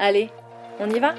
Allez, on y va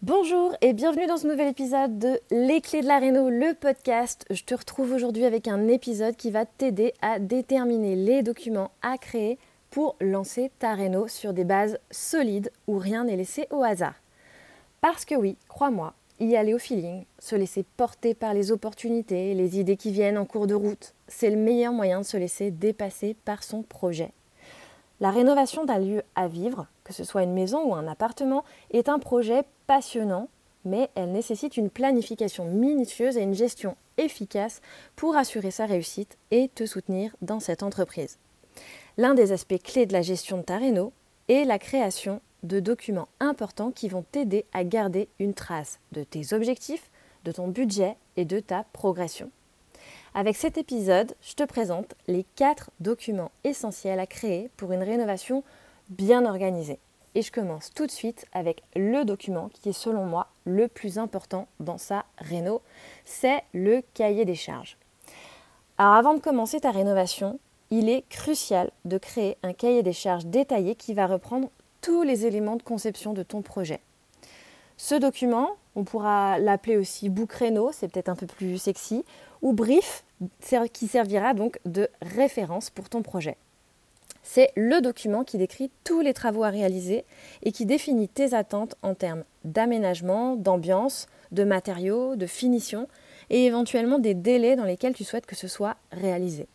Bonjour et bienvenue dans ce nouvel épisode de Les clés de la Réno, le podcast. Je te retrouve aujourd'hui avec un épisode qui va t'aider à déterminer les documents à créer pour lancer ta Réno sur des bases solides où rien n'est laissé au hasard. Parce que oui, crois-moi, y aller au feeling, se laisser porter par les opportunités, les idées qui viennent en cours de route, c'est le meilleur moyen de se laisser dépasser par son projet. La rénovation d'un lieu à vivre, que ce soit une maison ou un appartement, est un projet passionnant, mais elle nécessite une planification minutieuse et une gestion efficace pour assurer sa réussite et te soutenir dans cette entreprise. L'un des aspects clés de la gestion de ta réno est la création de documents importants qui vont t'aider à garder une trace de tes objectifs, de ton budget et de ta progression. Avec cet épisode, je te présente les quatre documents essentiels à créer pour une rénovation bien organisée. Et je commence tout de suite avec le document qui est selon moi le plus important dans sa réno, c'est le cahier des charges. Alors avant de commencer ta rénovation, il est crucial de créer un cahier des charges détaillé qui va reprendre tous les éléments de conception de ton projet. Ce document, on pourra l'appeler aussi boucréno, c'est peut-être un peu plus sexy, ou brief, qui servira donc de référence pour ton projet. C'est le document qui décrit tous les travaux à réaliser et qui définit tes attentes en termes d'aménagement, d'ambiance, de matériaux, de finition et éventuellement des délais dans lesquels tu souhaites que ce soit réalisé.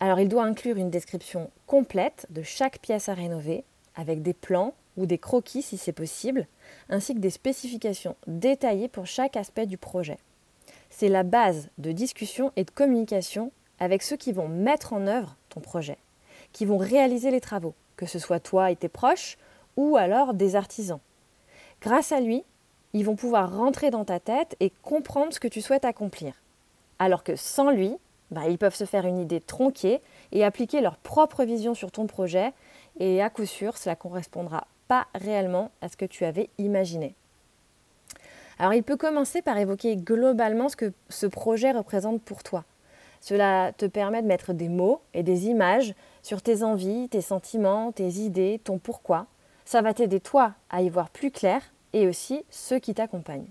Alors il doit inclure une description complète de chaque pièce à rénover, avec des plans ou des croquis si c'est possible, ainsi que des spécifications détaillées pour chaque aspect du projet. C'est la base de discussion et de communication avec ceux qui vont mettre en œuvre ton projet, qui vont réaliser les travaux, que ce soit toi et tes proches ou alors des artisans. Grâce à lui, ils vont pouvoir rentrer dans ta tête et comprendre ce que tu souhaites accomplir. Alors que sans lui, bah, ils peuvent se faire une idée tronquée et appliquer leur propre vision sur ton projet et à coup sûr, cela ne correspondra pas réellement à ce que tu avais imaginé. Alors il peut commencer par évoquer globalement ce que ce projet représente pour toi. Cela te permet de mettre des mots et des images sur tes envies, tes sentiments, tes idées, ton pourquoi. Ça va t'aider toi à y voir plus clair et aussi ceux qui t'accompagnent.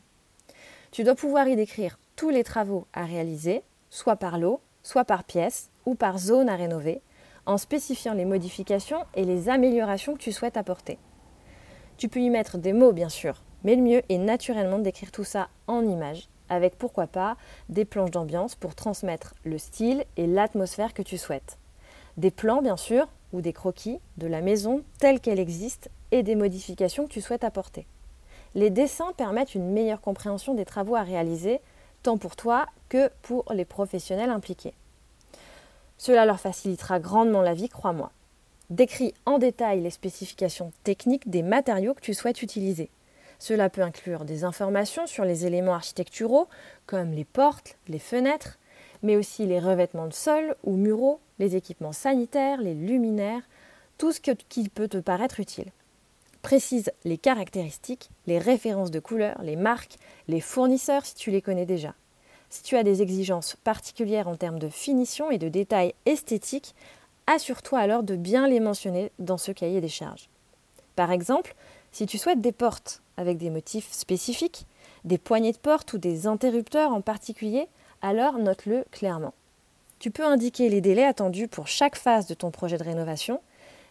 Tu dois pouvoir y décrire tous les travaux à réaliser, soit par lot, soit par pièce ou par zone à rénover, en spécifiant les modifications et les améliorations que tu souhaites apporter. Tu peux y mettre des mots bien sûr, mais le mieux est naturellement d'écrire tout ça en images, avec pourquoi pas des planches d'ambiance pour transmettre le style et l'atmosphère que tu souhaites. Des plans bien sûr, ou des croquis de la maison telle qu'elle existe et des modifications que tu souhaites apporter. Les dessins permettent une meilleure compréhension des travaux à réaliser, tant pour toi que pour les professionnels impliqués. Cela leur facilitera grandement la vie, crois-moi. Décris en détail les spécifications techniques des matériaux que tu souhaites utiliser. Cela peut inclure des informations sur les éléments architecturaux comme les portes, les fenêtres, mais aussi les revêtements de sol ou muraux, les équipements sanitaires, les luminaires, tout ce qui peut te paraître utile. Précise les caractéristiques, les références de couleurs, les marques, les fournisseurs si tu les connais déjà. Si tu as des exigences particulières en termes de finition et de détails esthétiques, assure-toi alors de bien les mentionner dans ce cahier des charges. Par exemple, si tu souhaites des portes avec des motifs spécifiques, des poignées de porte ou des interrupteurs en particulier, alors note-le clairement. Tu peux indiquer les délais attendus pour chaque phase de ton projet de rénovation,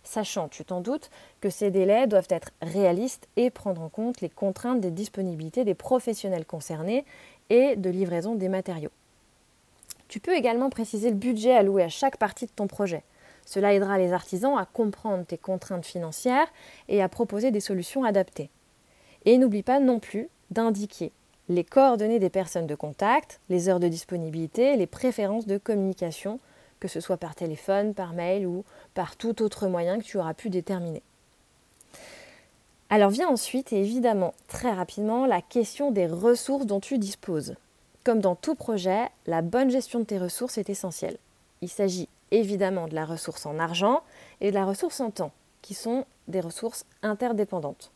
sachant, tu t'en doutes, que ces délais doivent être réalistes et prendre en compte les contraintes des disponibilités des professionnels concernés et de livraison des matériaux. Tu peux également préciser le budget alloué à chaque partie de ton projet. Cela aidera les artisans à comprendre tes contraintes financières et à proposer des solutions adaptées. Et n'oublie pas non plus d'indiquer les coordonnées des personnes de contact, les heures de disponibilité, les préférences de communication, que ce soit par téléphone, par mail ou par tout autre moyen que tu auras pu déterminer. Alors vient ensuite, et évidemment très rapidement, la question des ressources dont tu disposes. Comme dans tout projet, la bonne gestion de tes ressources est essentielle. Il s'agit évidemment de la ressource en argent et de la ressource en temps, qui sont des ressources interdépendantes.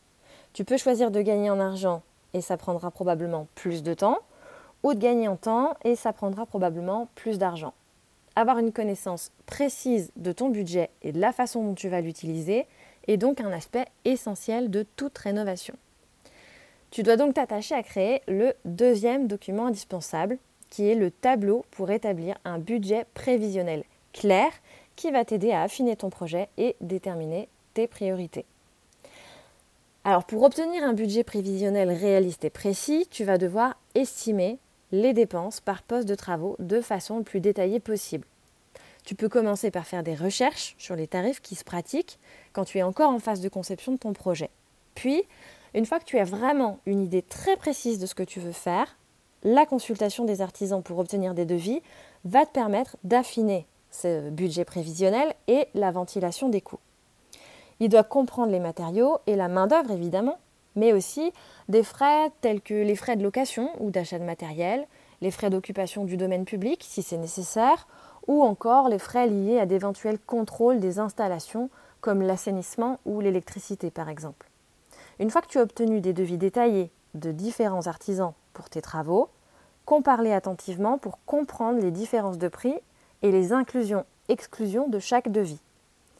Tu peux choisir de gagner en argent et ça prendra probablement plus de temps, ou de gagner en temps et ça prendra probablement plus d'argent. Avoir une connaissance précise de ton budget et de la façon dont tu vas l'utiliser est donc un aspect essentiel de toute rénovation. Tu dois donc t'attacher à créer le deuxième document indispensable, qui est le tableau pour établir un budget prévisionnel clair qui va t'aider à affiner ton projet et déterminer tes priorités. Alors pour obtenir un budget prévisionnel réaliste et précis, tu vas devoir estimer les dépenses par poste de travaux de façon le plus détaillée possible. Tu peux commencer par faire des recherches sur les tarifs qui se pratiquent quand tu es encore en phase de conception de ton projet. Puis, une fois que tu as vraiment une idée très précise de ce que tu veux faire, la consultation des artisans pour obtenir des devis va te permettre d'affiner ce budget prévisionnel et la ventilation des coûts. Il doit comprendre les matériaux et la main-d'œuvre évidemment, mais aussi des frais tels que les frais de location ou d'achat de matériel, les frais d'occupation du domaine public si c'est nécessaire, ou encore les frais liés à d'éventuels contrôles des installations comme l'assainissement ou l'électricité par exemple. Une fois que tu as obtenu des devis détaillés de différents artisans pour tes travaux, compare-les attentivement pour comprendre les différences de prix et les inclusions-exclusions de chaque devis.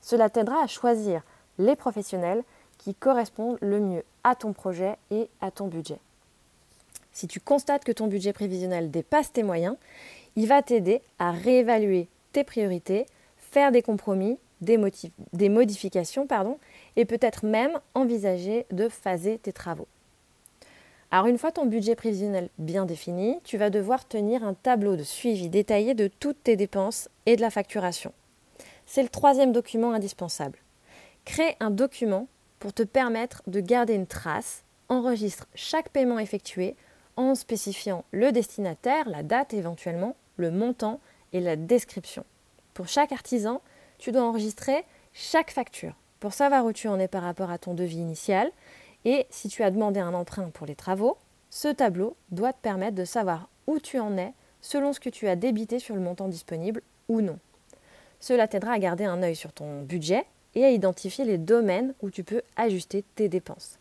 Cela t'aidera à choisir les professionnels qui correspondent le mieux à ton projet et à ton budget. Si tu constates que ton budget prévisionnel dépasse tes moyens, il va t'aider à réévaluer tes priorités, faire des compromis, des, modifications et peut-être même envisager de phaser tes travaux. Alors une fois ton budget prévisionnel bien défini, tu vas devoir tenir un tableau de suivi détaillé de toutes tes dépenses et de la facturation. C'est le troisième document indispensable. Crée un document pour te permettre de garder une trace, enregistre chaque paiement effectué en spécifiant le destinataire, la date éventuellement, le montant et la description. Pour chaque artisan, tu dois enregistrer chaque facture pour savoir où tu en es par rapport à ton devis initial. Et si tu as demandé un emprunt pour les travaux, ce tableau doit te permettre de savoir où tu en es selon ce que tu as débité sur le montant disponible ou non. Cela t'aidera à garder un œil sur ton budget et à identifier les domaines où tu peux ajuster tes dépenses.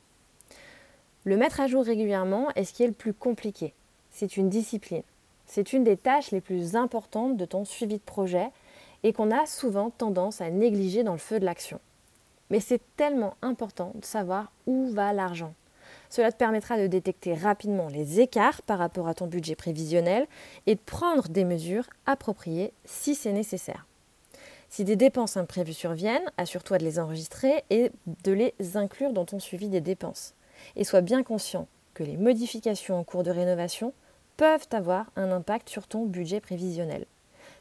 Le mettre à jour régulièrement est ce qui est le plus compliqué. C'est une discipline. C'est une des tâches les plus importantes de ton suivi de projet et qu'on a souvent tendance à négliger dans le feu de l'action. Mais c'est tellement important de savoir où va l'argent. Cela te permettra de détecter rapidement les écarts par rapport à ton budget prévisionnel et de prendre des mesures appropriées si c'est nécessaire. Si des dépenses imprévues surviennent, assure-toi de les enregistrer et de les inclure dans ton suivi des dépenses. Et sois bien conscient que les modifications en cours de rénovation peuvent avoir un impact sur ton budget prévisionnel.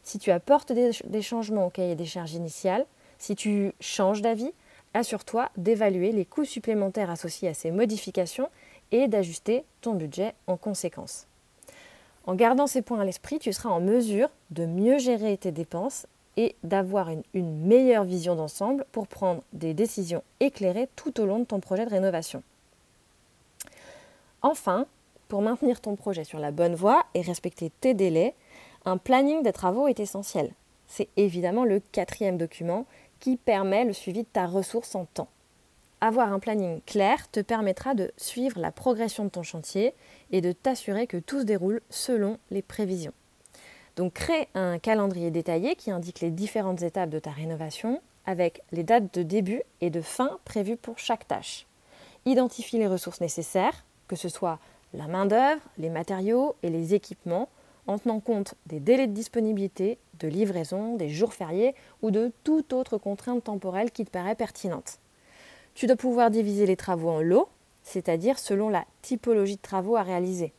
Si tu apportes des, changements au cahier des charges initiales, si tu changes d'avis, assure-toi d'évaluer les coûts supplémentaires associés à ces modifications et d'ajuster ton budget en conséquence. En gardant ces points à l'esprit, tu seras en mesure de mieux gérer tes dépenses et d'avoir une, une, meilleure vision d'ensemble pour prendre des décisions éclairées tout au long de ton projet de rénovation. Enfin, pour maintenir ton projet sur la bonne voie et respecter tes délais, un planning des travaux est essentiel. C'est évidemment le quatrième document qui permet le suivi de ta ressource en temps. Avoir un planning clair te permettra de suivre la progression de ton chantier et de t'assurer que tout se déroule selon les prévisions. Donc crée un calendrier détaillé qui indique les différentes étapes de ta rénovation avec les dates de début et de fin prévues pour chaque tâche. Identifie les ressources nécessaires, que ce soit la main-d'œuvre, les matériaux et les équipements, en tenant compte des délais de disponibilité, de livraison, des jours fériés ou de toute autre contrainte temporelle qui te paraît pertinente. Tu dois pouvoir diviser les travaux en lots, c'est-à-dire selon la typologie de travaux à réaliser.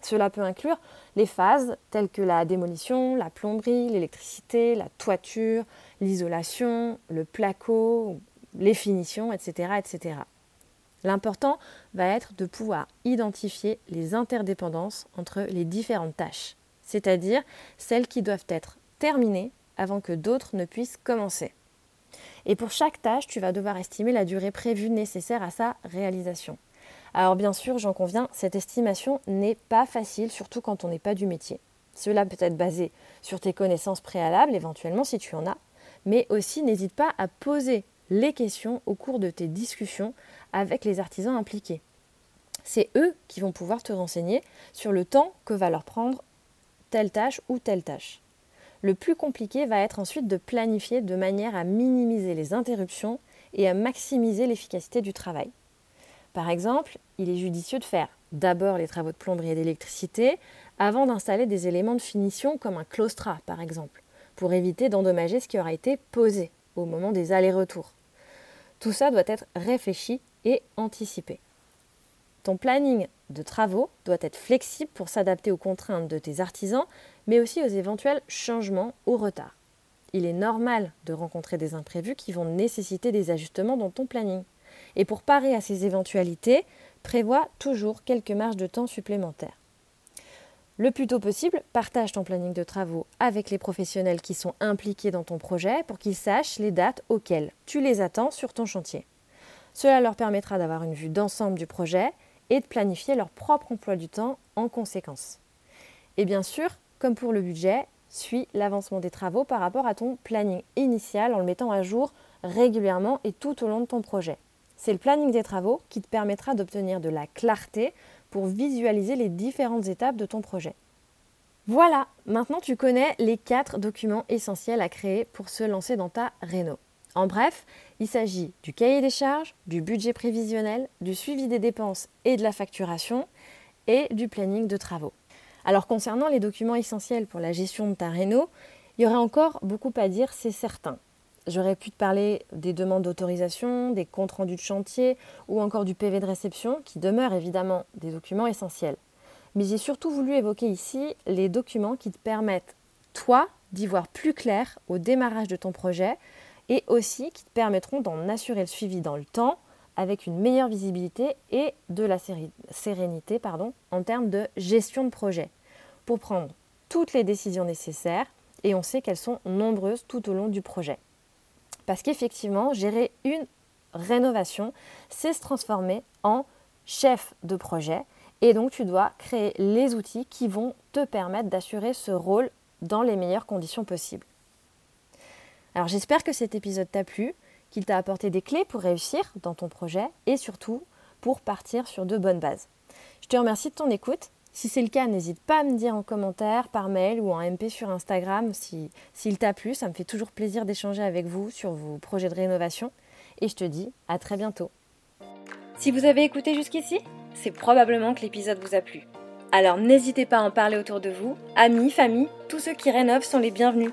Cela peut inclure les phases telles que la démolition, la plomberie, l'électricité, la toiture, l'isolation, le placo, les finitions, etc. etc. L'important va être de pouvoir identifier les interdépendances entre les différentes tâches, c'est-à-dire celles qui doivent être terminées avant que d'autres ne puissent commencer. Et pour chaque tâche, tu vas devoir estimer la durée prévue nécessaire à sa réalisation. Alors bien sûr, j'en conviens, cette estimation n'est pas facile, surtout quand on n'est pas du métier. Cela peut être basé sur tes connaissances préalables, éventuellement si tu en as, mais aussi n'hésite pas à poser les questions au cours de tes discussions avec les artisans impliqués. C'est eux qui vont pouvoir te renseigner sur le temps que va leur prendre telle tâche ou telle tâche. Le plus compliqué va être ensuite de planifier de manière à minimiser les interruptions et à maximiser l'efficacité du travail. Par exemple, il est judicieux de faire d'abord les travaux de plomberie et d'électricité avant d'installer des éléments de finition comme un claustrat par exemple, pour éviter d'endommager ce qui aura été posé au moment des allers-retours. Tout ça doit être réfléchi et anticipé. Ton planning de travaux doit être flexible pour s'adapter aux contraintes de tes artisans, mais aussi aux éventuels changements ou retards. Il est normal de rencontrer des imprévus qui vont nécessiter des ajustements dans ton planning. Et pour parer à ces éventualités, prévois toujours quelques marges de temps supplémentaires. Le plus tôt possible, partage ton planning de travaux avec les professionnels qui sont impliqués dans ton projet pour qu'ils sachent les dates auxquelles tu les attends sur ton chantier. Cela leur permettra d'avoir une vue d'ensemble du projet et de planifier leur propre emploi du temps en conséquence. Et bien sûr, comme pour le budget, suis l'avancement des travaux par rapport à ton planning initial en le mettant à jour régulièrement et tout au long de ton projet. C'est le planning des travaux qui te permettra d'obtenir de la clarté pour visualiser les différentes étapes de ton projet. Voilà, maintenant tu connais les quatre documents essentiels à créer pour se lancer dans ta réno. En bref, il s'agit du cahier des charges, du budget prévisionnel, du suivi des dépenses et de la facturation et du planning de travaux. Alors concernant les documents essentiels pour la gestion de ta réno, il y aurait encore beaucoup à dire, c'est certain. J'aurais pu te parler des demandes d'autorisation, des comptes rendus de chantier ou encore du PV de réception, qui demeurent évidemment des documents essentiels. Mais j'ai surtout voulu évoquer ici les documents qui te permettent, toi, d'y voir plus clair au démarrage de ton projet et aussi qui te permettront d'en assurer le suivi dans le temps avec une meilleure visibilité et de la sérénité en termes de gestion de projet pour prendre toutes les décisions nécessaires et on sait qu'elles sont nombreuses tout au long du projet. Parce qu'effectivement, gérer une rénovation, c'est se transformer en chef de projet. Et donc, tu dois créer les outils qui vont te permettre d'assurer ce rôle dans les meilleures conditions possibles. Alors, j'espère que cet épisode t'a plu, qu'il t'a apporté des clés pour réussir dans ton projet et surtout pour partir sur de bonnes bases. Je te remercie de ton écoute si c'est le cas, n'hésite pas à me dire en commentaire, par mail ou en MP sur Instagram s'il si, t'a plu. Ça me fait toujours plaisir d'échanger avec vous sur vos projets de rénovation. Et je te dis à très bientôt. Si vous avez écouté jusqu'ici, c'est probablement que l'épisode vous a plu. Alors n'hésitez pas à en parler autour de vous. Amis, famille, tous ceux qui rénovent sont les bienvenus.